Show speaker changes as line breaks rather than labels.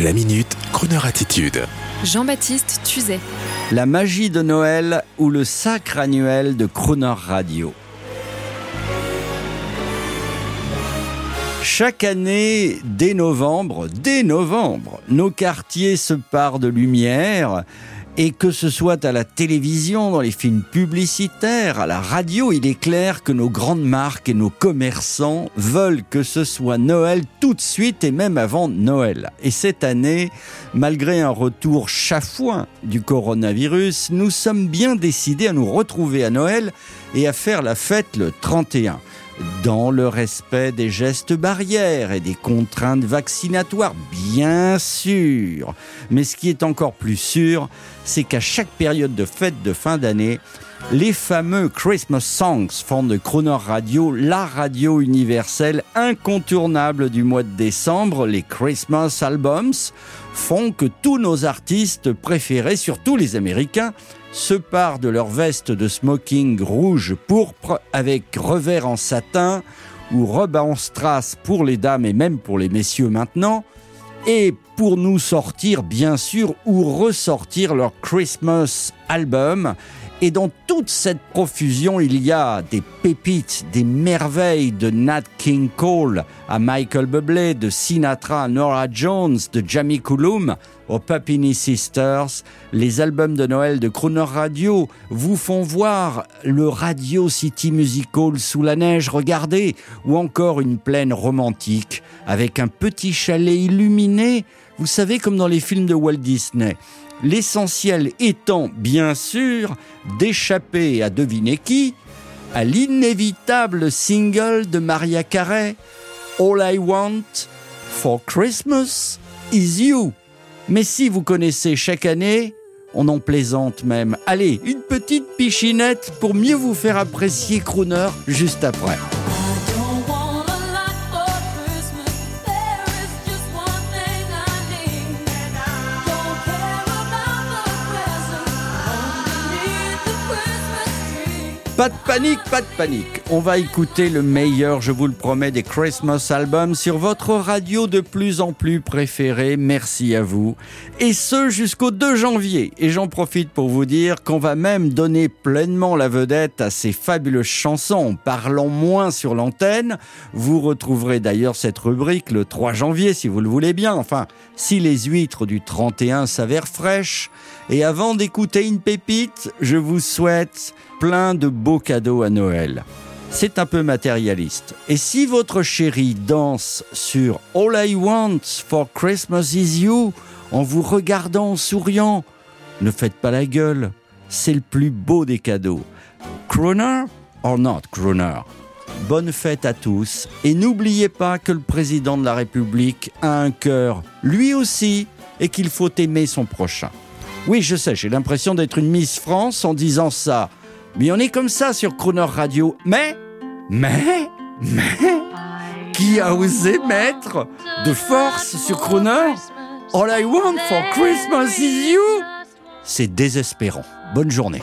La minute, Kroneur attitude.
Jean-Baptiste Tuzet.
La magie de Noël ou le sacre annuel de Crooner Radio. Chaque année, dès novembre, dès novembre, nos quartiers se parent de lumière et que ce soit à la télévision, dans les films publicitaires, à la radio, il est clair que nos grandes marques et nos commerçants veulent que ce soit Noël tout de suite et même avant Noël. Et cette année, malgré un retour chafouin du coronavirus, nous sommes bien décidés à nous retrouver à Noël et à faire la fête le 31 dans le respect des gestes barrières et des contraintes vaccinatoires, bien sûr. Mais ce qui est encore plus sûr, c'est qu'à chaque période de fête de fin d'année, les fameux Christmas Songs font de Croner Radio la radio universelle incontournable du mois de décembre. Les Christmas Albums font que tous nos artistes préférés, surtout les Américains, se parent de leur veste de smoking rouge pourpre avec revers en satin ou robe en strass pour les dames et même pour les messieurs maintenant, et pour nous sortir bien sûr ou ressortir leur Christmas album et dans toute cette profusion, il y a des pépites, des merveilles de Nat King Cole à Michael Bublé, de Sinatra à Nora Jones, de Jamie Cullum aux Papini Sisters. Les albums de Noël de Crooner Radio vous font voir le Radio City Musical sous la neige, regardez, ou encore une plaine romantique avec un petit chalet illuminé, vous savez comme dans les films de Walt Disney. L'essentiel étant, bien sûr, d'échapper à deviner qui à l'inévitable single de Maria Carey, All I Want for Christmas is You. Mais si vous connaissez chaque année, on en plaisante même. Allez, une petite pichinette pour mieux vous faire apprécier Crooner juste après. Pas de panique, pas de panique. On va écouter le meilleur, je vous le promets, des Christmas albums sur votre radio de plus en plus préférée. Merci à vous. Et ce jusqu'au 2 janvier. Et j'en profite pour vous dire qu'on va même donner pleinement la vedette à ces fabuleuses chansons. Parlons moins sur l'antenne. Vous retrouverez d'ailleurs cette rubrique le 3 janvier si vous le voulez bien. Enfin, si les huîtres du 31 s'avèrent fraîches. Et avant d'écouter une pépite, je vous souhaite plein de beaux cadeaux à Noël. C'est un peu matérialiste. Et si votre chérie danse sur All I Want for Christmas is You en vous regardant en souriant, ne faites pas la gueule. C'est le plus beau des cadeaux. Croner or not Croner Bonne fête à tous et n'oubliez pas que le président de la République a un cœur, lui aussi, et qu'il faut aimer son prochain. Oui, je sais, j'ai l'impression d'être une Miss France en disant ça. Mais on est comme ça sur Croner Radio. Mais, mais, mais, qui a osé mettre de force sur Croner All I want for Christmas is you C'est désespérant. Bonne journée.